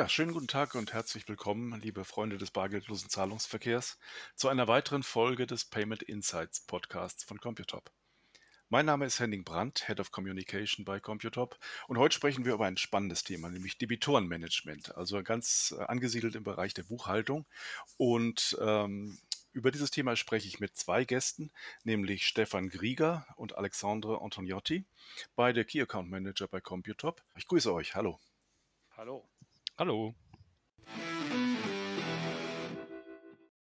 Ja, schönen guten Tag und herzlich willkommen, liebe Freunde des bargeldlosen Zahlungsverkehrs, zu einer weiteren Folge des Payment Insights Podcasts von Computop. Mein Name ist Henning Brandt, Head of Communication bei Computop und heute sprechen wir über ein spannendes Thema, nämlich Debitorenmanagement, also ganz äh, angesiedelt im Bereich der Buchhaltung. Und ähm, über dieses Thema spreche ich mit zwei Gästen, nämlich Stefan Grieger und Alexandre Antoniotti, beide Key Account Manager bei Computop. Ich grüße euch. Hallo. Hallo. Hallo.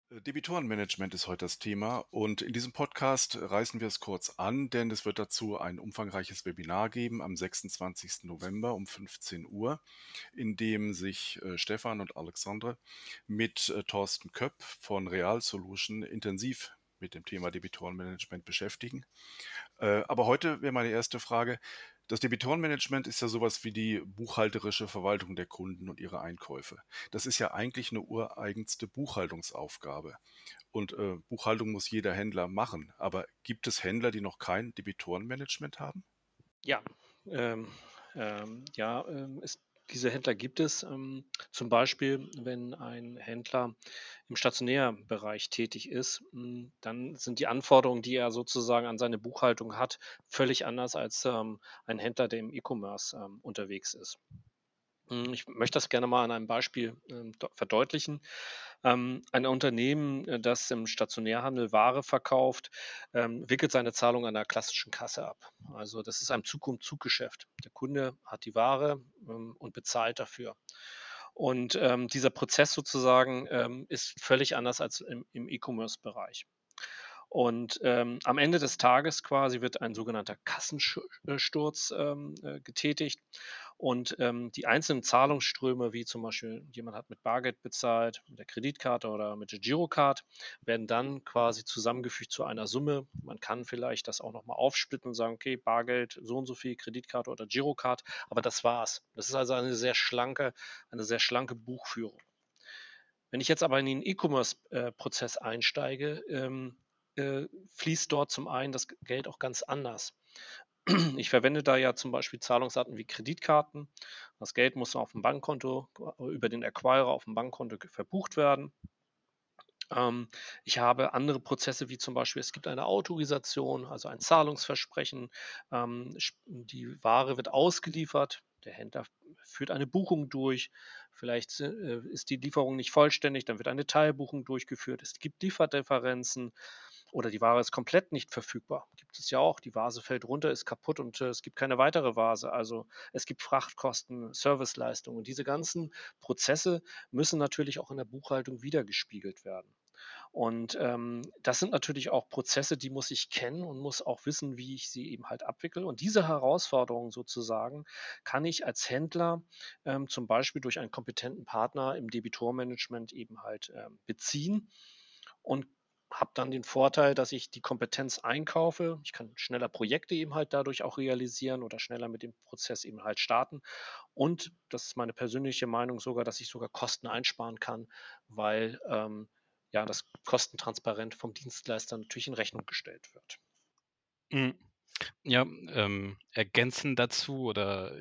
Äh, Debitorenmanagement ist heute das Thema und in diesem Podcast reißen wir es kurz an, denn es wird dazu ein umfangreiches Webinar geben am 26. November um 15 Uhr, in dem sich äh, Stefan und Alexandre mit äh, Thorsten Köpp von Real Solution intensiv mit dem Thema Debitorenmanagement beschäftigen. Aber heute wäre meine erste Frage, das Debitorenmanagement ist ja sowas wie die buchhalterische Verwaltung der Kunden und ihre Einkäufe. Das ist ja eigentlich eine ureigenste Buchhaltungsaufgabe. Und äh, Buchhaltung muss jeder Händler machen. Aber gibt es Händler, die noch kein Debitorenmanagement haben? Ja, ähm, ähm, ja, ähm, es diese Händler gibt es, ähm, zum Beispiel, wenn ein Händler im Stationärbereich tätig ist, hm, dann sind die Anforderungen, die er sozusagen an seine Buchhaltung hat, völlig anders als ähm, ein Händler, der im E-Commerce ähm, unterwegs ist. Hm, ich möchte das gerne mal an einem Beispiel ähm, verdeutlichen. Ähm, ein Unternehmen, äh, das im Stationärhandel Ware verkauft, ähm, wickelt seine Zahlung an der klassischen Kasse ab. Also das ist ein Zug-um-Zug-Geschäft. Der Kunde hat die Ware und bezahlt dafür. Und dieser Prozess sozusagen ist völlig anders als im, im E-Commerce-Bereich. Und ähm, am Ende des Tages quasi wird ein sogenannter Kassensturz ähm, äh, getätigt. Und ähm, die einzelnen Zahlungsströme, wie zum Beispiel jemand hat mit Bargeld bezahlt, mit der Kreditkarte oder mit der Girocard, werden dann quasi zusammengefügt zu einer Summe. Man kann vielleicht das auch nochmal aufsplitten und sagen, okay, Bargeld so und so viel, Kreditkarte oder Girocard, aber das war's. Das ist also eine sehr schlanke, eine sehr schlanke Buchführung. Wenn ich jetzt aber in den E-Commerce-Prozess äh, einsteige, ähm, äh, fließt dort zum einen das Geld auch ganz anders. Ich verwende da ja zum Beispiel Zahlungsarten wie Kreditkarten. Das Geld muss auf dem Bankkonto, über den Acquirer auf dem Bankkonto verbucht werden. Ähm, ich habe andere Prozesse, wie zum Beispiel, es gibt eine Autorisation, also ein Zahlungsversprechen. Ähm, die Ware wird ausgeliefert. Der Händler führt eine Buchung durch. Vielleicht äh, ist die Lieferung nicht vollständig, dann wird eine Teilbuchung durchgeführt. Es gibt Lieferdifferenzen oder die Ware ist komplett nicht verfügbar. Gibt es ja auch. Die Vase fällt runter, ist kaputt und äh, es gibt keine weitere Vase. Also es gibt Frachtkosten, Serviceleistungen. Und diese ganzen Prozesse müssen natürlich auch in der Buchhaltung wiedergespiegelt werden. Und ähm, das sind natürlich auch Prozesse, die muss ich kennen und muss auch wissen, wie ich sie eben halt abwickle. Und diese Herausforderungen sozusagen kann ich als Händler ähm, zum Beispiel durch einen kompetenten Partner im Debitormanagement eben halt ähm, beziehen und habe dann den Vorteil, dass ich die Kompetenz einkaufe. Ich kann schneller Projekte eben halt dadurch auch realisieren oder schneller mit dem Prozess eben halt starten. Und das ist meine persönliche Meinung sogar, dass ich sogar Kosten einsparen kann, weil ähm, ja das kostentransparent vom Dienstleister natürlich in Rechnung gestellt wird. Mhm. Ja, ähm, ergänzend dazu oder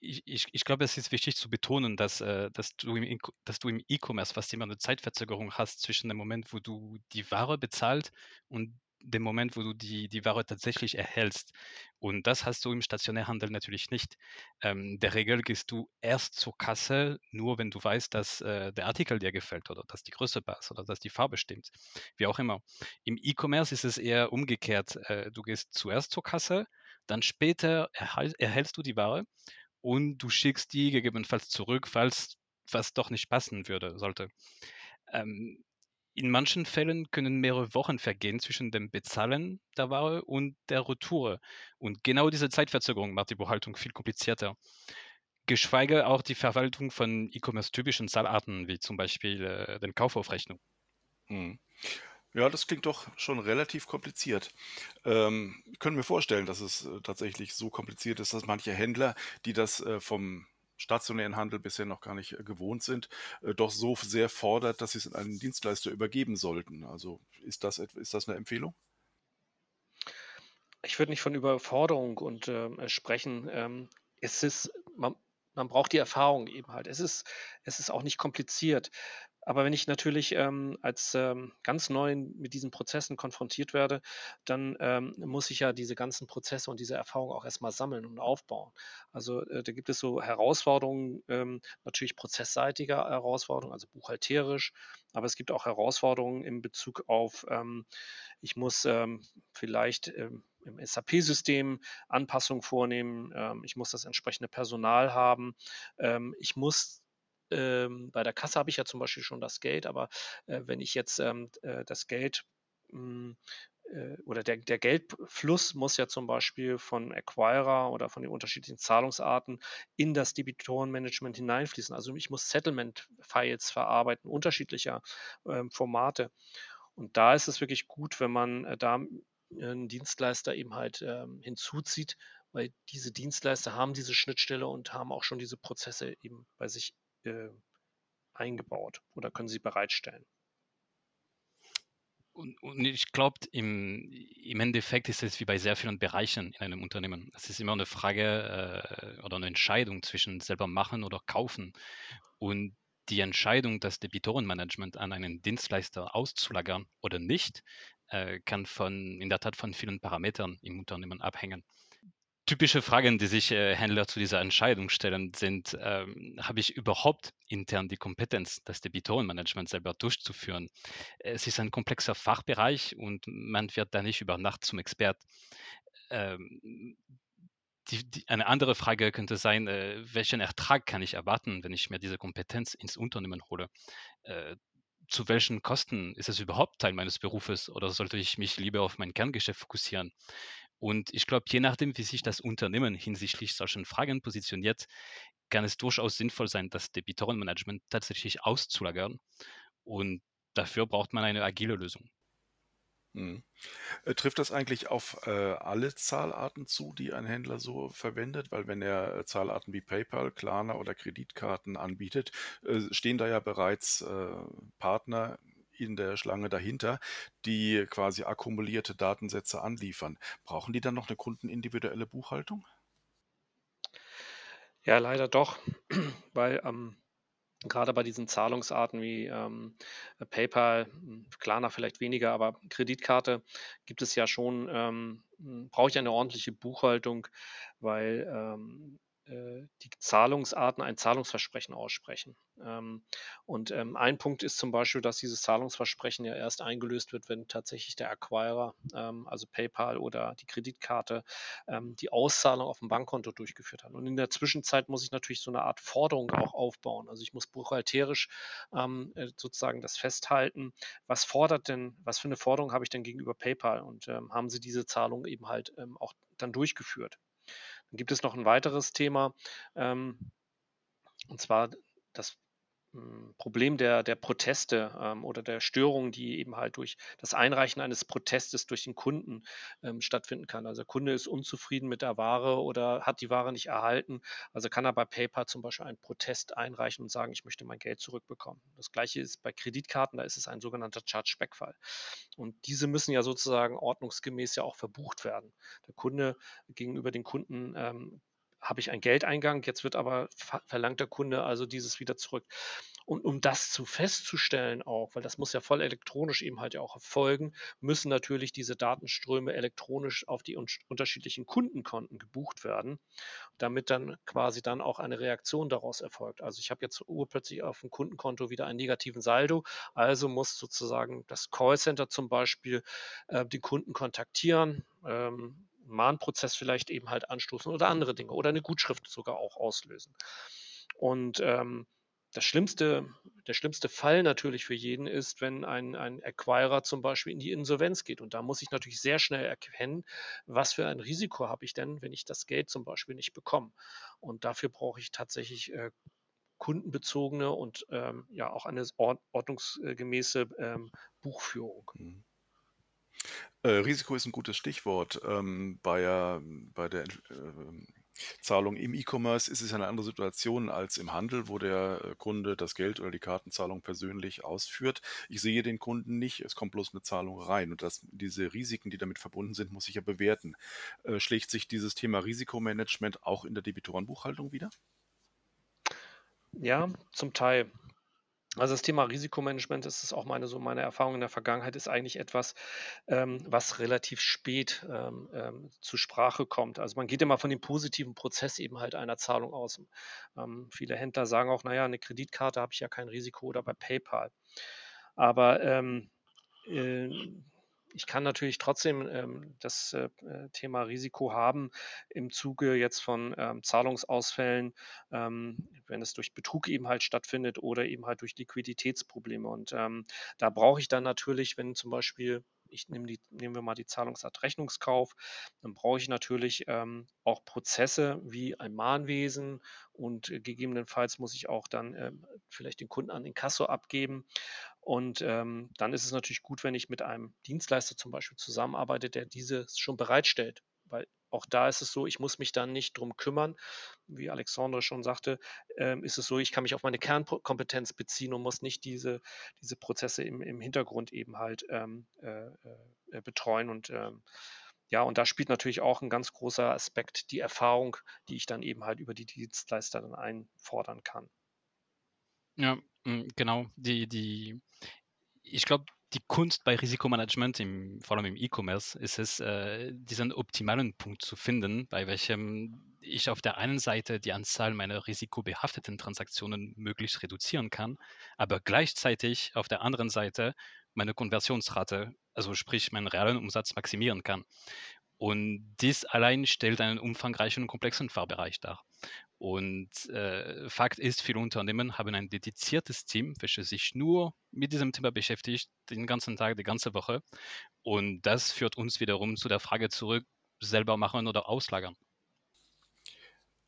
ich, ich, ich glaube, es ist wichtig zu betonen, dass, äh, dass du im, dass du im E-Commerce fast immer eine Zeitverzögerung hast zwischen dem Moment, wo du die Ware bezahlt und dem Moment, wo du die, die Ware tatsächlich erhältst. Und das hast du im Stationärhandel natürlich nicht. Ähm, der Regel gehst du erst zur Kasse, nur wenn du weißt, dass äh, der Artikel dir gefällt oder dass die Größe passt oder dass die Farbe stimmt. Wie auch immer. Im E-Commerce ist es eher umgekehrt. Äh, du gehst zuerst zur Kasse, dann später erhal- erhältst du die Ware und du schickst die gegebenenfalls zurück, falls was doch nicht passen würde, sollte. Ähm, in manchen Fällen können mehrere Wochen vergehen zwischen dem Bezahlen der Ware und der Retour. Und genau diese Zeitverzögerung macht die Buchhaltung viel komplizierter. Geschweige auch die Verwaltung von E-Commerce-typischen Zahlarten, wie zum Beispiel äh, den Kaufaufrechnung. Hm. Ja, das klingt doch schon relativ kompliziert. Ähm, können wir vorstellen, dass es äh, tatsächlich so kompliziert ist, dass manche Händler, die das äh, vom stationären Handel bisher noch gar nicht äh, gewohnt sind, äh, doch so sehr fordert, dass sie es an einen Dienstleister übergeben sollten. Also ist das, ist das eine Empfehlung? Ich würde nicht von Überforderung und äh, sprechen. Ähm, es ist, man, man braucht die Erfahrung eben halt. Es ist, es ist auch nicht kompliziert. Aber wenn ich natürlich ähm, als ähm, ganz neu mit diesen Prozessen konfrontiert werde, dann ähm, muss ich ja diese ganzen Prozesse und diese Erfahrung auch erstmal sammeln und aufbauen. Also äh, da gibt es so Herausforderungen, ähm, natürlich prozessseitiger Herausforderungen, also buchhalterisch, aber es gibt auch Herausforderungen in Bezug auf, ähm, ich muss ähm, vielleicht im SAP-System Anpassungen vornehmen, ich muss das entsprechende Personal haben, ich muss ähm, bei der Kasse habe ich ja zum Beispiel schon das Geld, aber äh, wenn ich jetzt ähm, äh, das Geld hm, äh, oder der, der, Geldfluss muss ja zum Beispiel von Acquirer oder von den unterschiedlichen Zahlungsarten in das Debitorenmanagement hineinfließen. Also ich muss Settlement-Files verarbeiten, unterschiedlicher ähm, Formate. Und da ist es wirklich gut, wenn man äh, da einen Dienstleister eben halt ähm, hinzuzieht, weil diese Dienstleister haben diese Schnittstelle und haben auch schon diese Prozesse eben bei sich äh, eingebaut oder können Sie bereitstellen? Und, und ich glaube, im, im, Endeffekt ist es wie bei sehr vielen Bereichen in einem Unternehmen. Es ist immer eine Frage äh, oder eine Entscheidung zwischen selber machen oder kaufen. Und die Entscheidung, das Debitorenmanagement an einen Dienstleister auszulagern oder nicht, äh, kann von, in der Tat von vielen Parametern im Unternehmen abhängen typische Fragen, die sich äh, Händler zu dieser Entscheidung stellen, sind, ähm, habe ich überhaupt intern die Kompetenz, das Debitorenmanagement selber durchzuführen? Es ist ein komplexer Fachbereich und man wird da nicht über Nacht zum Expert. Ähm, die, die, eine andere Frage könnte sein, äh, welchen Ertrag kann ich erwarten, wenn ich mir diese Kompetenz ins Unternehmen hole? Äh, zu welchen Kosten ist es überhaupt Teil meines Berufes oder sollte ich mich lieber auf mein Kerngeschäft fokussieren? Und ich glaube, je nachdem, wie sich das Unternehmen hinsichtlich solchen Fragen positioniert, kann es durchaus sinnvoll sein, das Debitorenmanagement tatsächlich auszulagern. Und dafür braucht man eine agile Lösung. Hm. Äh, trifft das eigentlich auf äh, alle Zahlarten zu, die ein Händler so verwendet? Weil wenn er äh, Zahlarten wie PayPal, Klarna oder Kreditkarten anbietet, äh, stehen da ja bereits Partner in der Schlange dahinter, die quasi akkumulierte Datensätze anliefern. Brauchen die dann noch eine kundenindividuelle Buchhaltung? Ja, leider doch, weil ähm, gerade bei diesen Zahlungsarten wie ähm, PayPal, Klarna vielleicht weniger, aber Kreditkarte gibt es ja schon, ähm, hm, brauche ich eine ordentliche Buchhaltung, weil ähm, äh, die Zahlungsarten ein Zahlungsversprechen aussprechen. Ähm, und ähm, ein Punkt ist zum Beispiel, dass dieses Zahlungsversprechen ja erst eingelöst wird, wenn tatsächlich der Acquirer, ähm, also PayPal oder die Kreditkarte, die Auszahlung auf dem Bankkonto durchgeführt hat. Und in der Zwischenzeit muss ich natürlich so eine Art Forderung auch aufbauen. Also ich muss buchhalterisch äh, sozusagen das festhalten. Was fordert denn, was für eine Forderung habe ich denn gegenüber PayPal? Und haben sie diese Zahlung eben halt auch dann durchgeführt? Dann gibt es noch ein weiteres Thema, ähm, und zwar das Problem der, der Proteste ähm, oder der Störungen, die eben halt durch das Einreichen eines Protestes durch den Kunden ähm, stattfinden kann. Also der Kunde ist unzufrieden mit der Ware oder hat die Ware nicht erhalten. Also kann er bei PayPal zum Beispiel einen Protest einreichen und sagen, ich möchte mein Geld zurückbekommen. Das gleiche ist bei Kreditkarten, da ist es ein sogenannter Chargeback-Fall. Und diese müssen ja sozusagen ordnungsgemäß ja auch verbucht werden. Der Kunde gegenüber den Kunden ähm, habe ich einen Geldeingang, jetzt wird aber verlangt der Kunde also dieses wieder zurück. Und um das zu festzustellen auch, weil das muss ja voll elektronisch eben halt ja auch erfolgen, müssen natürlich diese Datenströme elektronisch auf die un unterschiedlichen Kundenkonten gebucht werden, damit dann quasi dann auch eine Reaktion daraus erfolgt. Also ich habe jetzt urplötzlich auf dem Kundenkonto wieder einen negativen Saldo, also muss sozusagen das Callcenter zum Beispiel äh, den Kunden kontaktieren, ähm, Mahnprozess vielleicht eben halt anstoßen oder andere Dinge oder eine Gutschrift sogar auch auslösen. Und ähm, das schlimmste, der schlimmste Fall natürlich für jeden ist, wenn ein, ein Acquirer zum Beispiel in die Insolvenz geht. Und da muss ich natürlich sehr schnell erkennen, was für ein Risiko habe ich denn, wenn ich das Geld zum Beispiel nicht bekomme. Und dafür brauche ich tatsächlich äh, kundenbezogene und ähm, ja auch eine ordnungsgemäße ähm, Buchführung. Äh, Risiko ist ein gutes Stichwort. Ähm, bei, äh, bei der äh, Zahlung im E-Commerce ist es eine andere Situation als im Handel, wo der äh, Kunde das Geld oder die Kartenzahlung persönlich ausführt. Ich sehe den Kunden nicht, es kommt bloß eine Zahlung rein und das, diese Risiken, die damit verbunden sind, muss ich ja bewerten. Äh, schlägt sich dieses Thema Risikomanagement auch in der Debitorenbuchhaltung wieder? Ja, zum Teil. Also das Thema Risikomanagement, das ist auch meine so meine Erfahrung in der Vergangenheit, ist eigentlich etwas, ähm, was relativ spät ähm, ähm, zur Sprache kommt. Also man geht immer von dem positiven Prozess eben halt einer Zahlung aus. Ähm, viele Händler sagen auch, naja, eine Kreditkarte habe ich ja kein Risiko oder bei PayPal. Aber ähm, äh, ich kann natürlich trotzdem ähm, das äh, äh, Thema Risiko haben im Zuge jetzt von ähm, Zahlungsausfällen, ähm, wenn es durch Betrug eben halt stattfindet oder eben halt durch Liquiditätsprobleme. Und ähm, da brauche ich dann natürlich, wenn zum Beispiel ich nehme die, nehmen wir mal die Zahlungsart Rechnungskauf, dann brauche ich natürlich ähm, auch Prozesse wie ein Mahnwesen und äh, gegebenenfalls muss ich auch dann äh, vielleicht den Kunden an den Kasso abgeben. Und ähm, dann ist es natürlich gut, wenn ich mit einem Dienstleister zum Beispiel zusammenarbeite, der dieses schon bereitstellt. Weil auch da ist es so, ich muss mich dann nicht drum kümmern. Wie Alexandre schon sagte, ähm, ist es so, ich kann mich auf meine Kernkompetenz beziehen und muss nicht diese, diese Prozesse im, im Hintergrund eben halt ähm, äh, äh, betreuen. Und ähm, ja, und da spielt natürlich auch ein ganz großer Aspekt die Erfahrung, die ich dann eben halt über die Dienstleister dann einfordern kann. Ja, mm, genau. Die, die, ich glaube, die Kunst bei Risikomanagement, im, vor allem im E-Commerce, ist es, äh, diesen optimalen Punkt zu finden, bei welchem ich auf der einen Seite die Anzahl meiner risikobehafteten Transaktionen möglichst reduzieren kann, aber gleichzeitig auf der anderen Seite meine Konversionsrate, also sprich meinen realen Umsatz maximieren kann. Und dies allein stellt einen umfangreichen und komplexen Fahrbereich dar. Und äh, Fakt ist, viele Unternehmen haben ein dediziertes Team, welches sich nur mit diesem Thema beschäftigt, den ganzen Tag, die ganze Woche. Und das führt uns wiederum zu der Frage zurück, selber machen oder auslagern.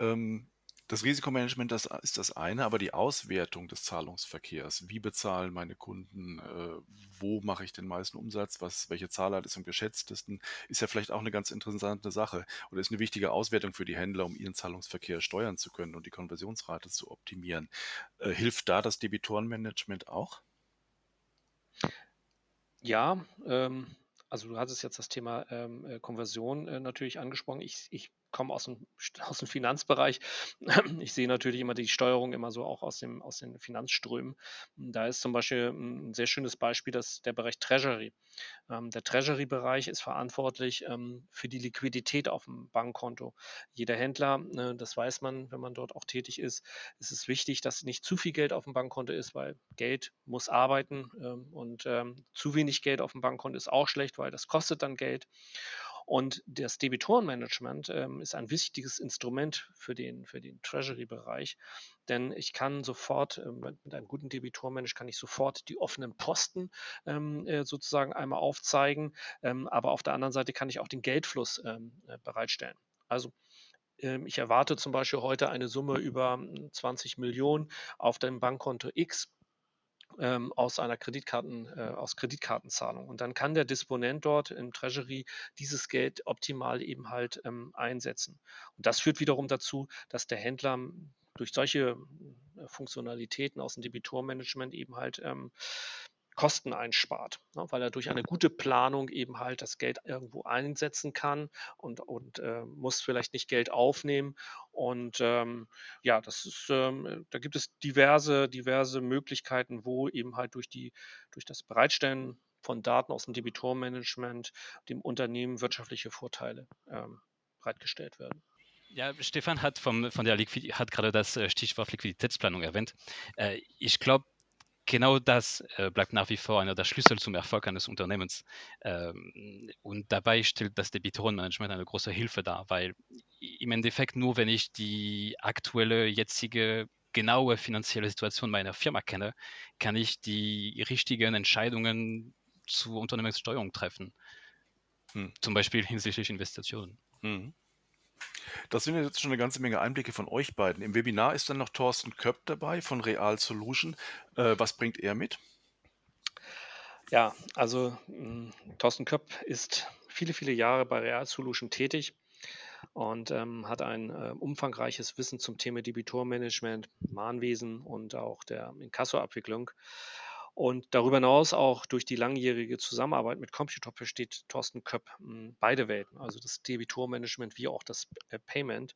Ähm, das Risikomanagement das ist das eine, aber die Auswertung des Zahlungsverkehrs, wie bezahlen meine Kunden, äh, wo mache ich den meisten Umsatz, was, welche Zahlart ist am geschätztesten, ist ja vielleicht auch eine ganz interessante Sache oder ist eine wichtige Auswertung für die Händler, um ihren Zahlungsverkehr steuern zu können und die Konversionsrate zu optimieren. Äh, hilft da das Debitorenmanagement auch? Ja, ähm, also du hattest jetzt das Thema ähm, äh, Konversion äh, natürlich angesprochen. Ich, ich komme aus dem, aus dem Finanzbereich. Ich sehe natürlich immer die Steuerung immer so auch aus, dem, aus den Finanzströmen. Da ist zum Beispiel ein sehr schönes Beispiel das, der Bereich Treasury. Ähm, der Treasury-Bereich ist verantwortlich ähm, für die Liquidität auf dem Bankkonto. Jeder Händler, ne, das weiß man, wenn man dort auch tätig ist, ist es wichtig, dass nicht zu viel Geld auf dem Bankkonto ist, weil Geld muss arbeiten ähm, und zu wenig Geld auf dem Bankkonto ist auch schlecht, weil das kostet dann Geld. Und das Debitorenmanagement ähm, ist ein wichtiges Instrument für den, für den Treasury-Bereich, denn ich kann sofort, äh, mit einem guten Debitormanage kann ich sofort die offenen Posten ähm, äh, sozusagen einmal aufzeigen, ähm, aber auf der anderen Seite kann ich auch den Geldfluss ähm, äh, bereitstellen. Also ähm, ich erwarte zum Beispiel heute eine Summe über 20 hm, Millionen auf dem Bankkonto X ähm, aus einer Kreditkarten, äh, aus Kreditkartenzahlung. Und dann kann der Disponent dort im Treasury dieses Geld optimal eben halt ähm, einsetzen. Und das führt wiederum dazu, dass der Händler durch solche äh, Funktionalitäten aus dem Debitormanagement eben halt ähm, Kosten einspart, ne, weil er durch eine gute Planung eben halt das Geld irgendwo einsetzen kann und, und äh, muss vielleicht nicht Geld aufnehmen. Und ähm, ja, das ist, ähm, da gibt es diverse, diverse Möglichkeiten, wo eben halt durch die, durch das Bereitstellen von Daten aus dem Debitormanagement dem Unternehmen wirtschaftliche Vorteile ähm, bereitgestellt werden. Ja, Stefan hat, vom, von der hat gerade das äh, Stichwort Liquiditätsplanung erwähnt. Äh, ich glaube, genau das äh, bleibt nach wie vor einer der Schlüssel zum Erfolg eines Unternehmens. Ähm, und dabei stellt das Debitorenmanagement eine große Hilfe dar, weil im Endeffekt nur, wenn ich die aktuelle, jetzige, genaue finanzielle Situation meiner Firma kenne, kann ich die richtigen Entscheidungen zur Unternehmenssteuerung treffen. Hm. Zum Beispiel hinsichtlich Investitionen. Hm. Das sind jetzt schon eine ganze Menge Einblicke von euch beiden. Im Webinar ist dann noch Thorsten Köpp dabei von Real Solution. Äh, was bringt er mit? Ja, also hm, Thorsten Köpp ist viele, viele Jahre bei Real Solution tätig und ähm, hat ein äh, umfangreiches Wissen zum Thema Debitormanagement, Mahnwesen und auch der Inkassoabwicklung. Und darüber hinaus auch durch die langjährige Zusammenarbeit mit Computop versteht Thorsten Köpp hm, beide Welten, also das Debitormanagement wie auch das äh, Payment,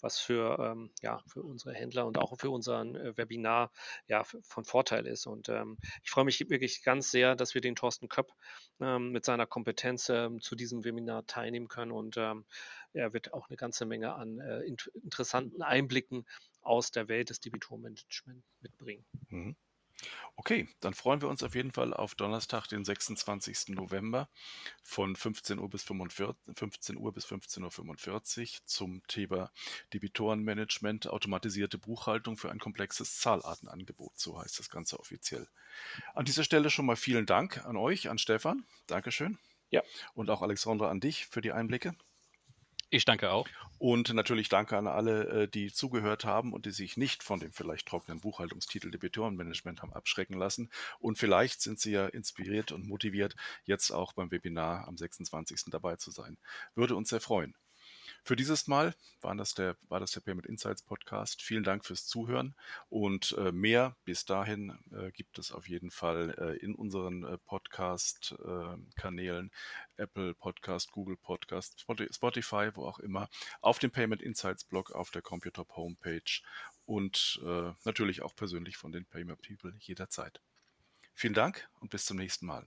was für, ähm, ja, für unsere Händler und auch für unseren äh, Webinar ja, von Vorteil ist. Und ähm, ich freue mich wirklich ganz sehr, dass wir den Thorsten Köpp ähm, mit seiner Kompetenz ähm, zu diesem Webinar teilnehmen können. Und ähm, er wird auch eine ganze Menge an äh, interessanten Einblicken aus der Welt des Debitormanagement mitbringen. Mhm. Okay, dann freuen wir uns auf jeden Fall auf Donnerstag, den 26. November von 15 Uhr bis 45, 15 Uhr bis 15.45 Uhr zum Thema Debitorenmanagement, automatisierte Buchhaltung für ein komplexes Zahlartenangebot. So heißt das Ganze offiziell. An dieser Stelle schon mal vielen Dank an euch, an Stefan. Dankeschön. Ja. Und auch Alexandra an dich für die Einblicke. Ich danke auch. Und natürlich danke an alle, äh, die zugehört haben und die sich nicht von dem vielleicht trockenen Buchhaltungstitel Debitorenmanagement haben abschrecken lassen. Und vielleicht sind sie ja inspiriert und motiviert, jetzt auch beim Webinar am 26. dabei zu sein. Würde uns sehr freuen. Für dieses Mal war das der, war das der Payment Insights Podcast. Vielen Dank fürs Zuhören und äh, mehr bis dahin äh, gibt es auf jeden Fall äh, in unseren äh, Podcast-Kanälen, äh, Apple Podcast, Google Podcast, Spotify, wo auch immer, auf dem Payment Insights Blog, auf der Computop Homepage und äh, natürlich auch persönlich von den Payment People jederzeit. Vielen Dank und bis zum nächsten Mal.